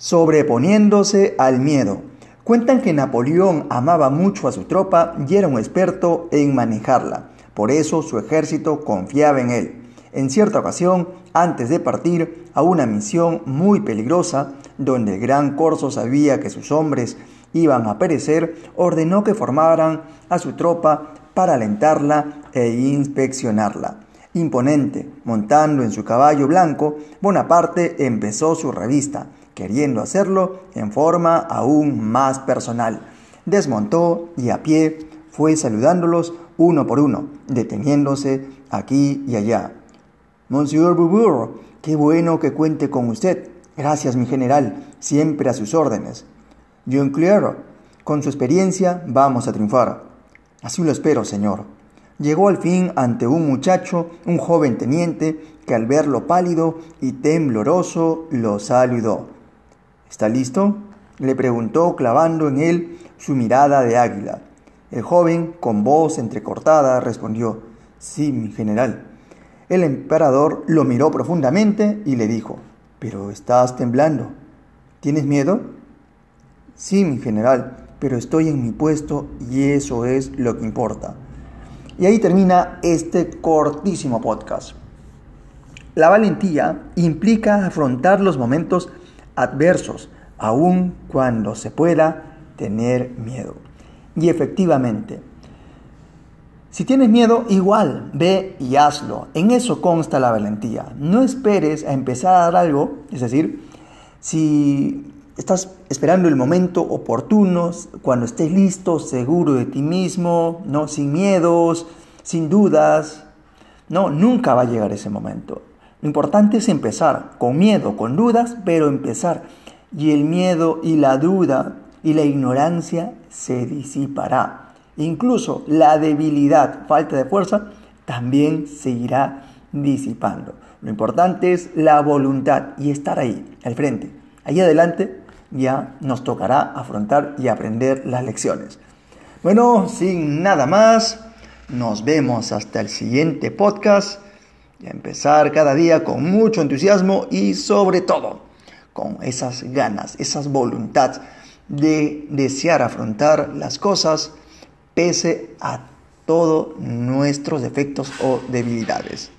Sobreponiéndose al miedo. Cuentan que Napoleón amaba mucho a su tropa y era un experto en manejarla. Por eso su ejército confiaba en él. En cierta ocasión, antes de partir a una misión muy peligrosa, donde el gran Corso sabía que sus hombres iban a perecer, ordenó que formaran a su tropa para alentarla e inspeccionarla. Imponente, montando en su caballo blanco, Bonaparte empezó su revista queriendo hacerlo en forma aún más personal. Desmontó y a pie fue saludándolos uno por uno, deteniéndose aquí y allá. Monsieur Boubourg, qué bueno que cuente con usted. Gracias, mi general, siempre a sus órdenes. John Clare, con su experiencia vamos a triunfar. Así lo espero, señor. Llegó al fin ante un muchacho, un joven teniente, que al verlo pálido y tembloroso lo saludó. ¿Está listo? le preguntó clavando en él su mirada de águila. El joven, con voz entrecortada, respondió, Sí, mi general. El emperador lo miró profundamente y le dijo, Pero estás temblando. ¿Tienes miedo? Sí, mi general, pero estoy en mi puesto y eso es lo que importa. Y ahí termina este cortísimo podcast. La valentía implica afrontar los momentos adversos, aun cuando se pueda tener miedo. Y efectivamente, si tienes miedo, igual, ve y hazlo. En eso consta la valentía. No esperes a empezar a dar algo, es decir, si estás esperando el momento oportuno, cuando estés listo, seguro de ti mismo, no sin miedos, sin dudas, no, nunca va a llegar ese momento. Lo importante es empezar, con miedo, con dudas, pero empezar. Y el miedo y la duda y la ignorancia se disipará. Incluso la debilidad, falta de fuerza, también se irá disipando. Lo importante es la voluntad y estar ahí, al frente. Ahí adelante ya nos tocará afrontar y aprender las lecciones. Bueno, sin nada más, nos vemos hasta el siguiente podcast y a empezar cada día con mucho entusiasmo y sobre todo con esas ganas, esas voluntad de desear afrontar las cosas pese a todos nuestros defectos o debilidades.